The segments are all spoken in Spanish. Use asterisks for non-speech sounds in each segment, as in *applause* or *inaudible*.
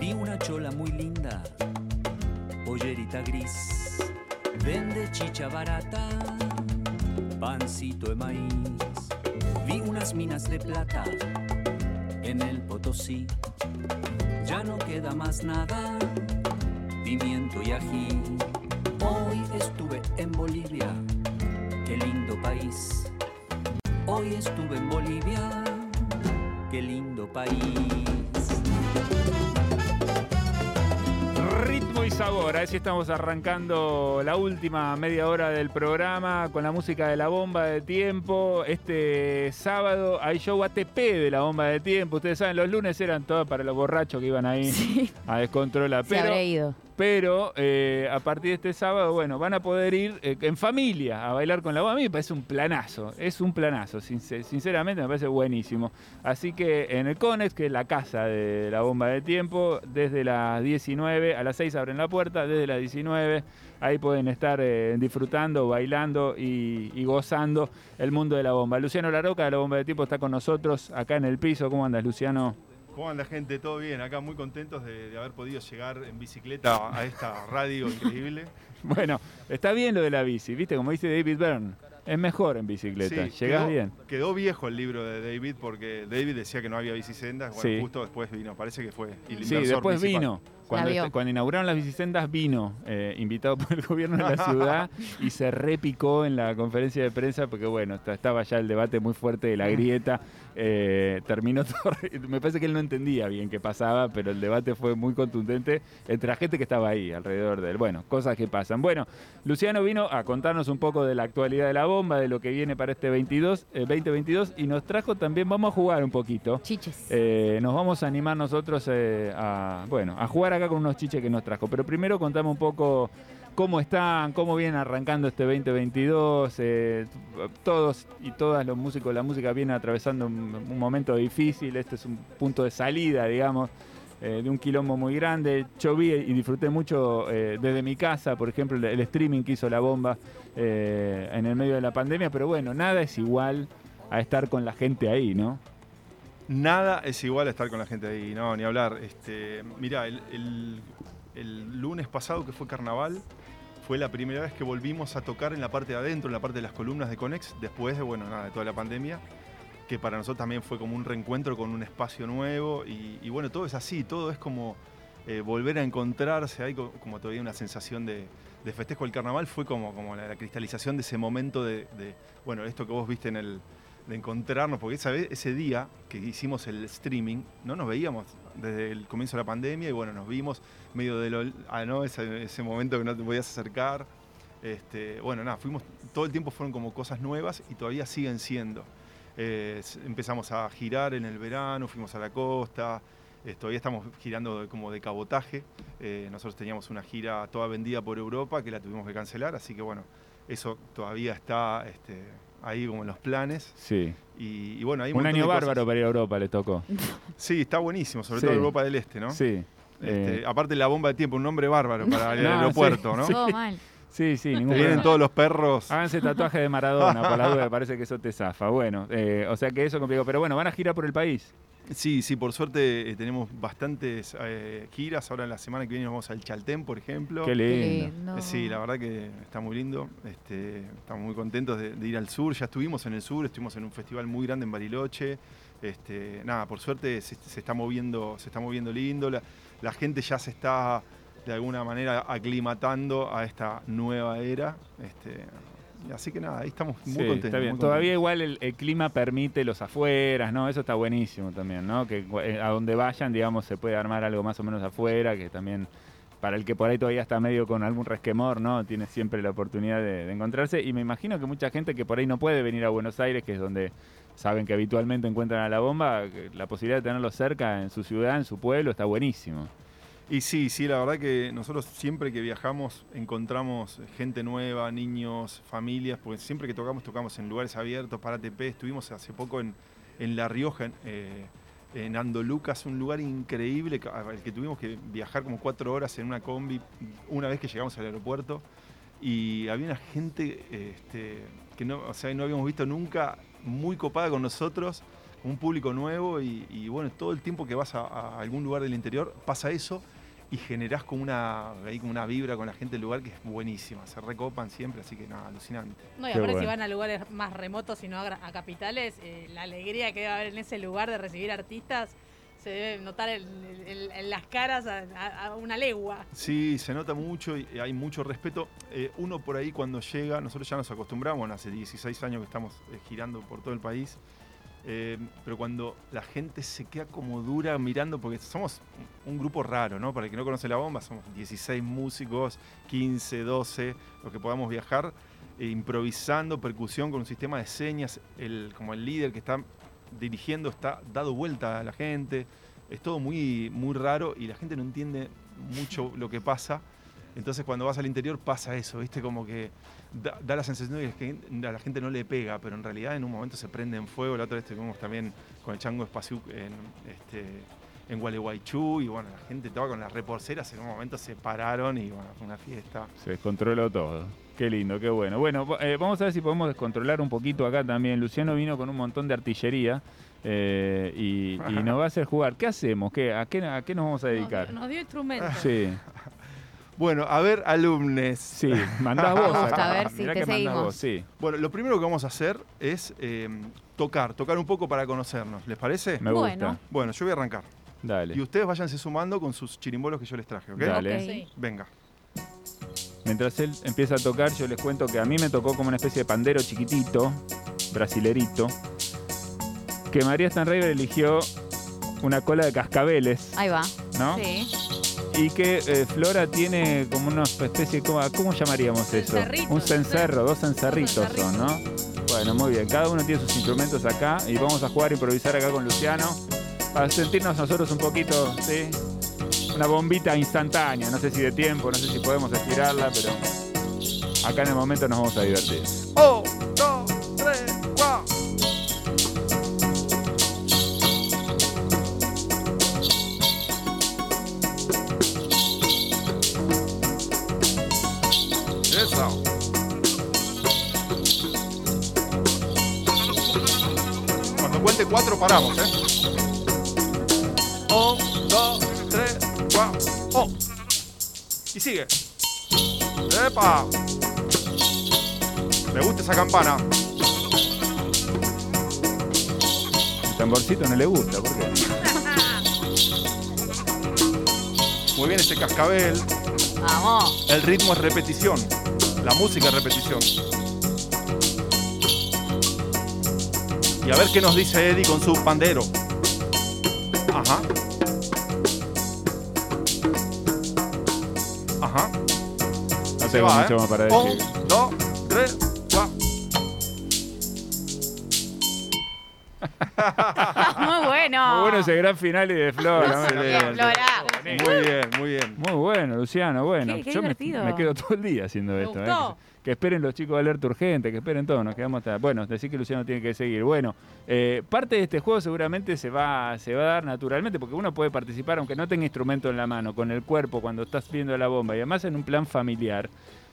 Vi una chola muy linda, pollerita gris. Vende chicha barata, pancito de maíz. Vi unas minas de plata en el Potosí. Ya no queda más nada, pimiento y ají. Hoy estuve en Bolivia, qué lindo país. Hoy estuve en Bolivia, qué lindo país. Ritmo y sabor, a ver si estamos arrancando la última media hora del programa con la música de la bomba de tiempo. Este sábado hay show ATP de la bomba de tiempo. Ustedes saben, los lunes eran todos para los borrachos que iban ahí Sí, a descontrolar. se Pero habrá ido. Pero eh, a partir de este sábado, bueno, van a poder ir eh, en familia a bailar con la bomba. A mí me parece un planazo, es un planazo, sincer- sinceramente me parece buenísimo. Así que en el Conex, que es la casa de la bomba de tiempo, desde las 19 a las 6 abren la puerta, desde las 19 ahí pueden estar eh, disfrutando, bailando y, y gozando el mundo de la bomba. Luciano Laroca de la bomba de tiempo está con nosotros acá en el piso. ¿Cómo andas, Luciano? ¿Cómo anda gente? ¿Todo bien? Acá muy contentos de, de haber podido llegar en bicicleta a esta radio *laughs* increíble. Bueno, está bien lo de la bici, ¿viste? Como dice David Byrne, es mejor en bicicleta, Sí, llegás quedó, bien. Quedó viejo el libro de David porque David decía que no había bicisendas. Bueno, Sí. justo después vino, parece que fue el Sí, después principal. vino. Cuando, este- cuando inauguraron las bicisendas vino, eh, invitado por el gobierno de la ciudad, *laughs* y se repicó en la conferencia de prensa porque, bueno, esta- estaba ya el debate muy fuerte de la grieta. eh, terminó todo. Me parece que él no entendía bien qué pasaba, pero el debate fue muy contundente entre la gente que estaba ahí alrededor de él. Bueno, cosas que pasan. Bueno, Luciano vino a contarnos un poco de la actualidad de la bomba, de lo que viene para este 22, eh, 2022, y nos trajo también, vamos a jugar un poquito. Chiches. Eh, nos vamos a animar nosotros a, bueno, a jugar acá con unos chiches que nos trajo. Pero primero contame un poco cómo están, cómo vienen arrancando este 2022. eh, todos y todas los músicos, la música viene atravesando un, momento difícil. Este es un punto de salida, digamos. eh, de un quilombo muy grande. Yo vi y disfruté mucho eh, desde mi casa, por ejemplo, el, streaming que hizo la bomba en el medio de la pandemia, pero bueno, nada es igual a estar con la gente ahí, ¿no? Nada es igual a estar con la gente ahí, no, ni hablar. Este, mirá, el, lunes pasado que fue carnaval, fue la primera vez que volvimos a tocar en la parte de adentro, en la parte de las columnas de Conex, después de, bueno, nada, de toda la pandemia, que para nosotros también fue como un reencuentro con un espacio nuevo. Y, bueno, todo es así, todo es como eh, volver a encontrarse, hay co- como todavía una sensación de, de festejo. El carnaval fue como, como la, la cristalización de ese momento de, de, bueno, esto que vos viste en el, de encontrarnos, porque esa ese día que hicimos el streaming, no nos veíamos desde el comienzo de la pandemia y bueno, nos vimos medio de lo, ah, ¿no? ese, momento que no te podías acercar. Este, bueno, nada, fuimos, todo el tiempo fueron como cosas nuevas y todavía siguen siendo. Eh, empezamos a girar en el verano, fuimos a la costa, eh, todavía estamos girando como de cabotaje. Eh, nosotros teníamos una gira toda vendida por Europa que la tuvimos que cancelar, así que bueno, eso todavía está este, ahí como en los planes. Sí. Y, y bueno, hay Un montón año bárbaro para ir a Europa le tocó. Sí, está buenísimo, sobre Sí. todo Europa del Este, ¿no? Sí. Este, Eh, aparte la bomba de tiempo, un nombre bárbaro para *laughs* el No, aeropuerto, sí, ¿no? sí. Todo mal. sí, sí, ningún Te vienen todos los perros. Háganse tatuaje de Maradona, por la duda, *laughs* parece que eso te zafa. Bueno, eh, o sea que eso complicado. Pero bueno, van a girar por el país. Sí, sí, por suerte eh, tenemos bastantes eh, giras. Ahora en la semana que viene nos vamos al Chaltén, por ejemplo. Qué Qué lindo. Eh, Sí, la verdad que está muy lindo. Este, estamos muy contentos de, de ir al sur. Ya estuvimos en el sur, estuvimos en un festival muy grande en Bariloche. Este, nada, por suerte se, se está moviendo, se está moviendo lindo. La, la gente ya se está de alguna manera aclimatando a esta nueva era. Este, así que nada, ahí estamos muy Sí, contentos. está bien. muy Todavía contentos. igual el, el clima permite los afueras, ¿no? Eso está buenísimo también, ¿no? Que eh, a donde vayan, digamos, se puede armar algo más o menos afuera, que también para el que por ahí todavía está medio con algún resquemor, ¿no? Tiene siempre la oportunidad de, de encontrarse. Y me imagino que mucha gente que por ahí no puede venir a Buenos Aires, que es donde saben que habitualmente encuentran a la bomba, la posibilidad de tenerlo cerca en su ciudad, en su pueblo, está buenísimo. Y sí, sí, la verdad que nosotros siempre que viajamos encontramos gente nueva, niños, familias, porque siempre que tocamos, tocamos en lugares abiertos para ATP. Estuvimos hace poco en, en La Rioja, en, eh, en Andolucas, un lugar increíble, al que tuvimos que viajar como cuatro horas en una combi una vez que llegamos al aeropuerto. y había una gente este, que no, o sea, no habíamos visto nunca, muy copada con nosotros, un público nuevo y, bueno, todo el tiempo que vas a algún lugar del interior pasa eso y generás como una, ahí como una vibra con la gente del lugar que es buenísima. Se recopan siempre, así que nada, alucinante. No, y aparte si bueno. van a lugares más remotos y no a, capitales, eh, la alegría que debe haber en ese lugar de recibir artistas se debe notar en, en- en las caras a, a- a una legua. Sí, se nota mucho y hay mucho respeto. Eh, uno por ahí cuando llega, nosotros ya nos acostumbramos, hace 16 años que estamos eh, girando por todo el país, eh, pero cuando la gente se queda como dura mirando, porque somos un grupo raro, ¿no? Para el que no conoce la bomba, somos 16 músicos, 15, 12, los que podamos viajar, eh, improvisando, percusión con un sistema de señas, el, como el líder que está dirigiendo está dado vuelta a la gente, es todo muy, muy raro y la gente no entiende mucho *laughs* lo que pasa. Entonces cuando vas al interior pasa eso, ¿viste? Como que da, da la sensación de que a la gente no le pega, pero en realidad en un momento se prende en fuego. La otra vez estuvimos también con el Chango Espaciu en, este, en Gualeguaychú y bueno, la gente estaba con las reporceras, en un momento se pararon y bueno, fue una fiesta. Se descontroló todo. Qué lindo, qué bueno. Bueno, eh, vamos a ver si podemos descontrolar un poquito acá también. Luciano vino con un montón de artillería eh, y, y *laughs* nos va a hacer jugar. ¿Qué hacemos? ¿Qué, a, qué, ¿A qué nos vamos a Nos, dedicar? nos dio instrumentos. Sí, *laughs* Bueno, a ver, alumnes. sí. Mandás vos. *laughs* Gusta, acá. a ver si Mirá te que mandás seguimos. vos, sí. Bueno, lo primero que vamos a hacer es eh, tocar, tocar un poco para conocernos. ¿Les parece? Me Bueno. gusta. Bueno, yo voy a arrancar. Y Dale. ustedes váyanse sumando con sus chirimbolos que yo les traje, ¿ok? Dale. Sí. Venga. Mientras él empieza a tocar, yo les cuento que a mí me tocó como una especie de pandero chiquitito, brasilerito, que María Stanraiver eligió una cola de cascabeles, Ahí va. ¿no? Sí. Y que eh, Flora tiene como una especie, ¿cómo, cómo llamaríamos eso? Un cencerro, dos cencerritos Dos son, ¿no? Bueno, muy bien, cada uno tiene sus instrumentos acá y vamos a jugar e improvisar acá con Luciano para sentirnos nosotros un poquito, ¿sí? Una bombita instantánea, no sé si de tiempo, no sé si podemos estirarla, pero acá en el momento nos vamos a divertir. ¡Oh! ¡Dos! Cuatro paramos, ¿eh? Un, dos, tres, cuatro. ¡Oh! Y sigue. ¡Epa! Me gusta esa campana. El tamborcito no le gusta, ¿por qué? Muy bien ese cascabel. Vamos. El ritmo es repetición. La música es repetición. Y a ver qué nos dice Eddie con su pandero. Ajá. Ajá. No Se tengo va, mucho ¿eh? más para decir. Un, dos, tres, cuatro. *laughs* Muy bueno. Muy bueno ese gran final y de Flor. ¿no? Excelente. Bien, Muy bien, muy bien. Muy bueno, Luciano, bueno. Qué- qué Yo me, quedo todo el día haciendo Me esto. ¿eh? gustó. Que, que esperen los chicos de alerta urgente, que esperen todo, nos quedamos hasta. Bueno, decir que Luciano tiene que seguir. Bueno, eh, parte de este juego seguramente se va, se va a dar naturalmente, porque uno puede participar aunque no tenga instrumento en la mano, con el cuerpo, cuando estás viendo la bomba, y además en un plan familiar.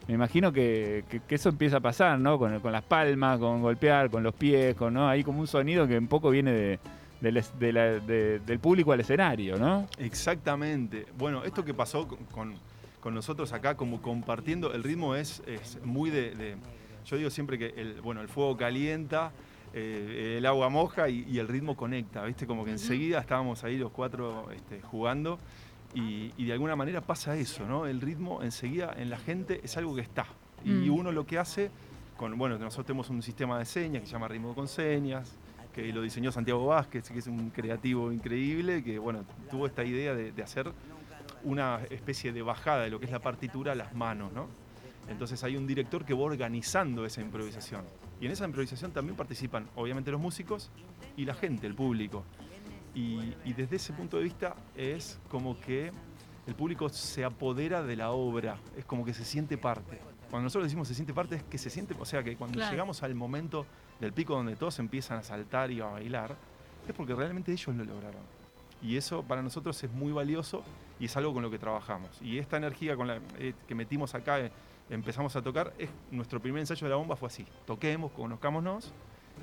Me imagino que, que- que eso empieza a pasar, ¿no? Con, con las palmas, con golpear, con los pies, con ¿no? Hay como un sonido que un poco viene de, del es- de la- de- del público al escenario, ¿no? Exactamente. Bueno, esto que pasó con, con- con nosotros acá, como compartiendo, el ritmo es, es muy de, de- Yo digo siempre que el, bueno, el fuego calienta, eh, el agua moja y, y el ritmo conecta, ¿viste? Como que enseguida estábamos ahí los cuatro este, jugando y, y de alguna manera pasa eso, ¿no? El ritmo enseguida en la gente es algo que está. Y Mm. uno lo que hace, con, bueno, nosotros tenemos un sistema de señas que se llama ritmo con señas, que lo diseñó Santiago Vázquez, que es un creativo increíble, que bueno, tuvo esta idea de, de hacer una especie de bajada de lo que es la partitura a las manos, ¿no? Entonces hay un director que va organizando esa improvisación. Y en esa improvisación también participan, obviamente, los músicos y la gente, el público. Y, y desde ese punto de vista es como que el público se apodera de la obra, es como que se siente parte. Cuando nosotros decimos se siente parte, es que se siente, o sea, que cuando Claro. llegamos al momento del pico donde todos empiezan a saltar y a bailar, es porque realmente ellos lo lograron. Y eso para nosotros es muy valioso y es algo con lo que trabajamos. Y esta energía con la, eh, que metimos acá, eh, empezamos a tocar, es nuestro primer ensayo de la bomba fue así, toquemos, conozcámonos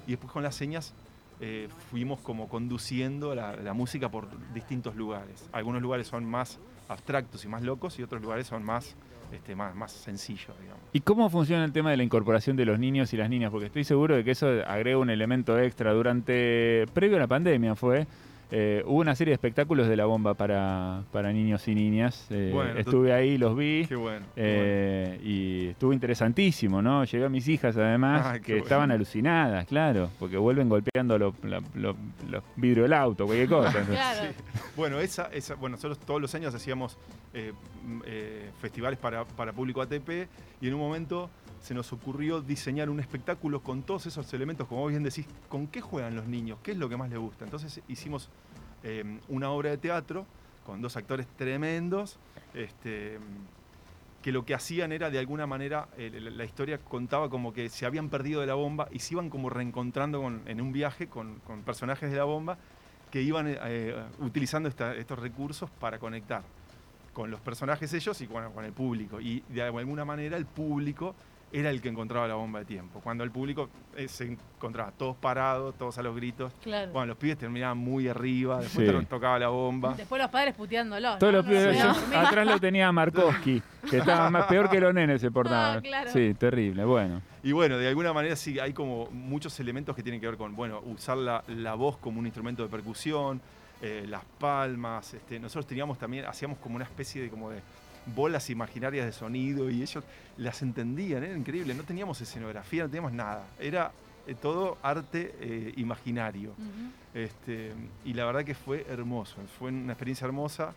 y después con las señas eh, fuimos como conduciendo la, música por distintos lugares. Algunos lugares son más abstractos y más locos y otros lugares son más, este, más, más sencillos, digamos. ¿Y cómo funciona el tema de la incorporación de los niños y las niñas? Porque estoy seguro de que eso agrega un elemento extra. Durante, previo a la pandemia fue, eh, hubo una serie de espectáculos de la bomba para, para niños y niñas. Eh, Bueno, estuve ahí, los vi. Qué bueno. qué eh, y estuvo interesantísimo, ¿no? Llevé a mis hijas además, Ay, qué que bueno. estaban alucinadas, claro, porque vuelven golpeando los lo- lo- los vidrios del auto, cualquier cosa. *laughs* Claro. bueno. Bueno, esa, esa, bueno, nosotros todos los años hacíamos eh, mm, eh, festivales para, para público ATP y en un momento se nos ocurrió diseñar un espectáculo con todos esos elementos, como bien decís, ¿con qué juegan los niños? ¿Qué es lo que más les gusta? Entonces hicimos eh, una obra de teatro con dos actores tremendos, este, que lo que hacían era de alguna manera, eh, la, historia contaba como que se habían perdido de la bomba y se iban como reencontrando con- en un viaje con, personajes de la bomba que iban eh, utilizando estos recursos para conectar con los personajes ellos y con el público. Y de alguna manera el público era el que encontraba la bomba de tiempo. Cuando el público eh, se encontraba todos parados, todos a los gritos. Claro. Bueno, los pibes terminaban muy arriba, después Sí. tocaba la bomba. Después los padres puteándolo. Todos ¿no? los No pibes, dormir. atrás lo tenía Markowski, que estaba más peor que los nenes se *laughs* portaban. Ah, claro. Sí, terrible, bueno. Y bueno, de alguna manera sí, hay como muchos elementos que tienen que ver con, bueno, usar la, la voz como un instrumento de percusión, eh, las palmas. Este, nosotros teníamos también, hacíamos como una especie de como de bolas imaginarias de sonido y ellos las entendían, era increíble. No teníamos escenografía, no teníamos nada. Era eh, todo arte eh, imaginario. Este, y la verdad que fue hermoso, fue una experiencia hermosa.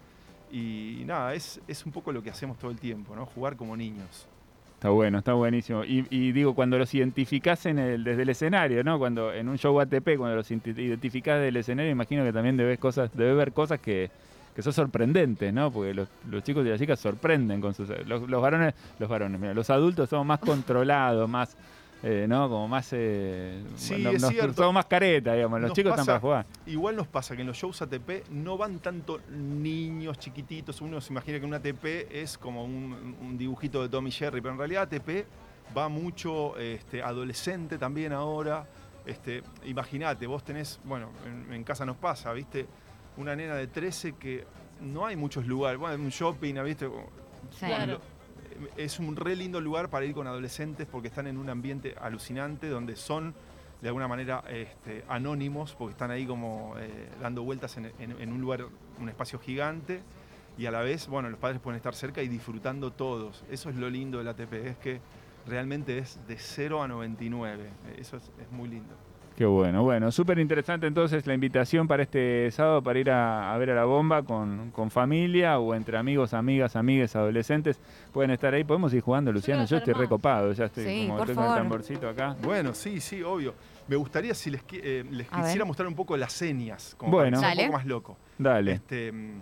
Y nada, es, es un poco lo que hacemos todo el tiempo, ¿no? Jugar como niños. Está bueno, está buenísimo. Y, y digo, cuando los identificás en el, desde el escenario, ¿no? Cuando en un show ATP, cuando los identi- identificás desde el escenario, imagino que también debes cosas, debes ver cosas que, que son sorprendentes, ¿no? Porque los, los chicos y las chicas sorprenden con sus los, los varones, los varones, mira, los adultos somos más controlados, más eh, ¿no? Como más eh, Sí, no- es nos- cierto. somos más careta, digamos. Los Nos chicos están para jugar. Igual nos pasa que en los shows ATP no van tanto niños chiquititos. Uno se imagina que un ATP es como un, un dibujito de Tommy Jerry, pero en realidad ATP va mucho este, adolescente también ahora. Este, Imagínate, vos tenés, bueno, en, en casa nos pasa, ¿viste? Una nena de 13 que no hay muchos lugares. Bueno, un shopping, ¿viste? Sí. Claro. Lo- es un re lindo lugar para ir con adolescentes porque están en un ambiente alucinante donde son de alguna manera este, anónimos porque están ahí como eh, dando vueltas en, en- en un lugar, un espacio gigante y a la vez, bueno, los padres pueden estar cerca y disfrutando todos. Eso es lo lindo del ATP, es que realmente es de 0 a 99. Eso es, es muy lindo. Qué bueno, bueno, súper interesante entonces la invitación para este sábado para ir a, a ver a la bomba con, con familia o entre amigos, amigas, amigues, adolescentes. Pueden estar ahí, podemos ir jugando, Luciano. Yo estoy recopado, ya estoy Sí, como por tengo el tamborcito acá. Bueno, sí, sí, obvio. Me gustaría si les, qui- eh, les ver. quisiera mostrar un poco las señas, como Bueno. para que sea Dale. un poco más loco. Dale. Este, mm,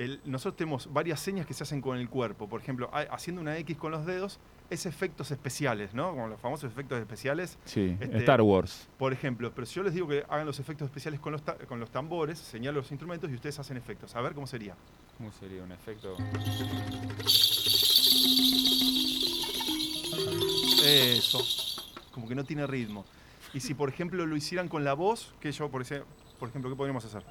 el- nosotros tenemos varias señas que se hacen con el cuerpo. Por ejemplo, ha- haciendo una X con los dedos es efectos especiales, ¿no? Como los famosos efectos especiales. Sí, este- Star Wars. Por ejemplo, pero si yo les digo que hagan los efectos especiales con los, ta- con los tambores, señalo los instrumentos y ustedes hacen efectos. A ver cómo sería. ¿Cómo sería un efecto? Eso. Como que no tiene ritmo. Y si, por ejemplo, lo hicieran con la voz, que yo, por, ese- por ejemplo, ¿qué podríamos hacer?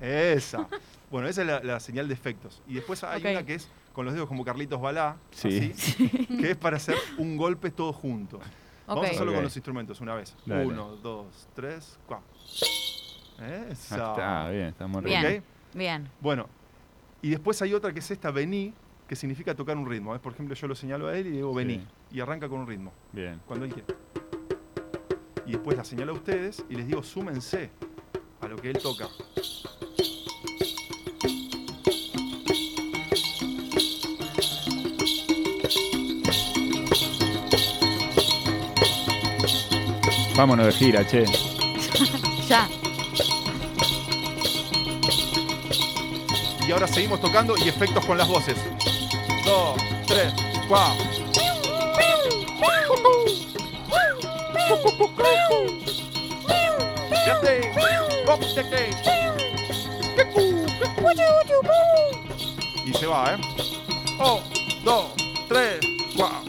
Esa. Bueno, esa es la, la señal de efectos. Y después hay Ok. una que es con los dedos como Carlitos Balá, Sí. así, que es para hacer un golpe todo junto. Vamos a hacerlo Ok. con los instrumentos una vez. Dale. Uno, dos, tres, cuatro. Ah, Esa. está bien, estamos Bien. re ¿Ok? Bien. Bueno, y después hay otra que es esta vení, que significa tocar un ritmo. ¿eh? Por ejemplo, yo lo señalo a él y digo vení. Sí. Y arranca con un ritmo, bien. cuando él quiere. Y después la señalo a ustedes y les digo súmense a lo que él toca. Vámonos de gira, che. *laughs* Ya. Y ahora seguimos tocando y efectos con las voces. Dos, tres, cuatro. ¡Yate! ¡Hop, yate! Y se va, ¿eh? ¡Oh! ¡Dos! ¡Tres! ¡Cuatro!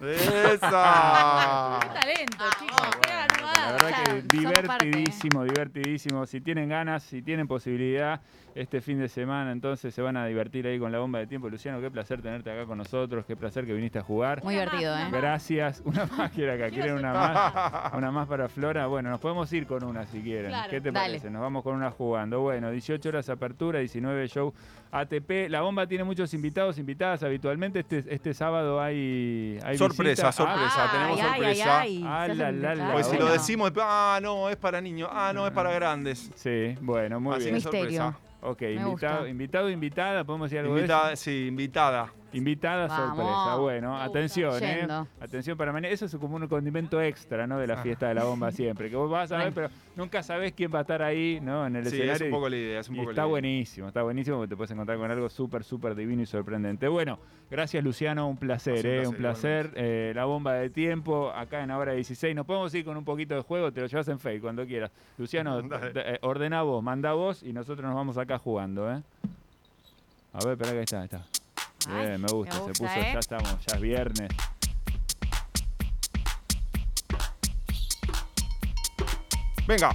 ¡Esa! Qué talento, chicos. Qué La armada. verdad Ya, que somos divertidísimo, divertidísimo. Si tienen ganas, si tienen posibilidad, este fin de semana entonces se van a divertir ahí con la bomba de tiempo. Luciano, qué placer tenerte acá con nosotros, qué placer que viniste a jugar. Muy divertido, ¿eh? Gracias. Una *laughs* más quiere acá. ¿Quieren una más? Una más para Flora. Bueno, nos podemos ir con una si quieren. Claro. ¿Qué te Dale. parece? Nos vamos con una jugando. Bueno, 18 horas apertura, 19 show ATP. La bomba tiene muchos invitados, invitadas habitualmente. Este, este sábado hay, hay Sorpresa, visita. sorpresa. Ah, tenemos ay, ay, sorpresa. ay, Ah, se la, hacen la, la, pensar. Pues si lo decimos, ah, no, es para niños. Ah, no, es para grandes. Sí, bueno, muy Así bien. que Misterio. sorpresa. Ok, invitado, invitado, invitada, podemos decir algo de Invitada, eso? sí, invitada. Invitada Vamos. sorpresa. Bueno, atención, ¿eh? Yendo. Atención para mañana. Eso es como un condimento extra, ¿no? De la Ah. fiesta de la bomba siempre. Que vos vas a ver, pero nunca sabés quién va a estar ahí, ¿no? En el Sí, es escenario. un y- poco la idea, es un y poco está la idea. buenísimo, está buenísimo porque te puedes encontrar con algo súper, súper divino y sorprendente. Bueno, gracias Luciano, un placer, un ¿eh? un placer. Eh, la bomba de tiempo acá en Ahora 16. Nos podemos ir con un poquito de juego, te lo llevas en fake cuando quieras. Luciano, *laughs* eh, ordena vos, manda vos y nosotros nos vamos acá jugando, ¿eh? A ver, espera que está, ahí Ay, Bien, me gusta, me se puso, ¿eh? ya estamos, ya es viernes. Venga.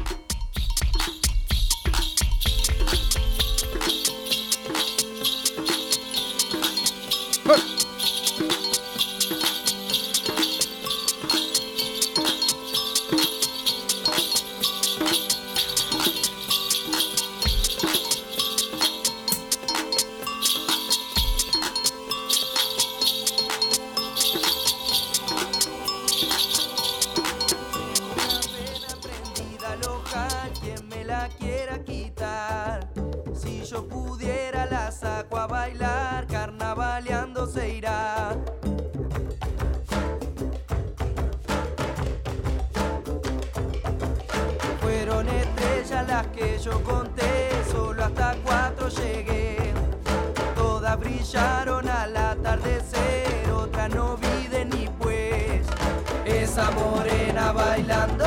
Al atardecer, otra no vi de ni pues. Esa morena bailando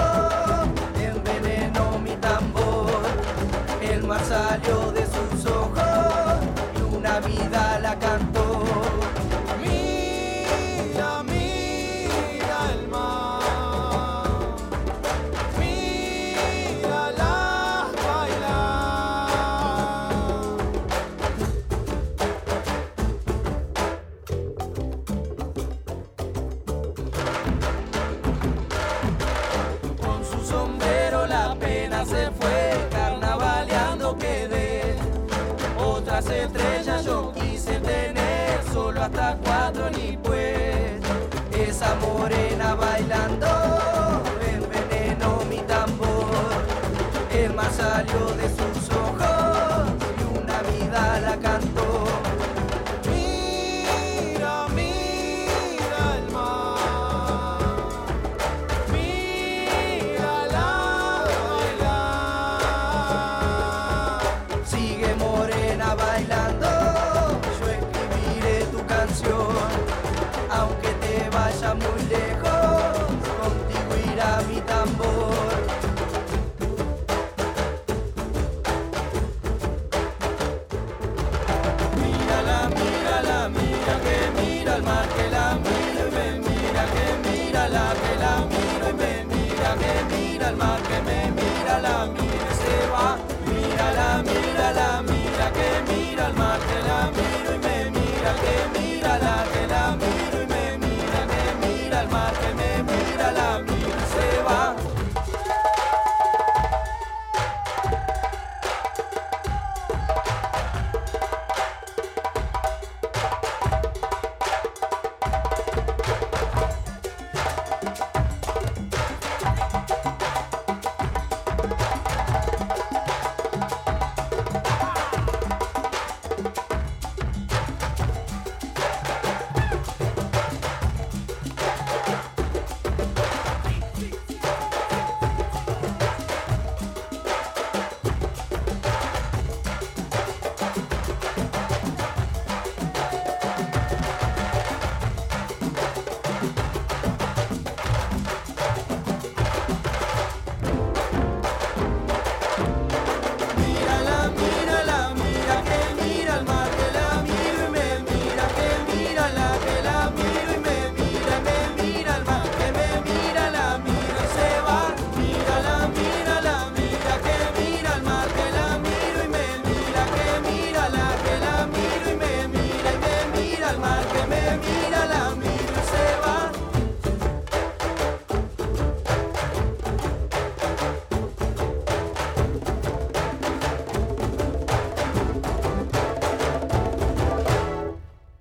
attack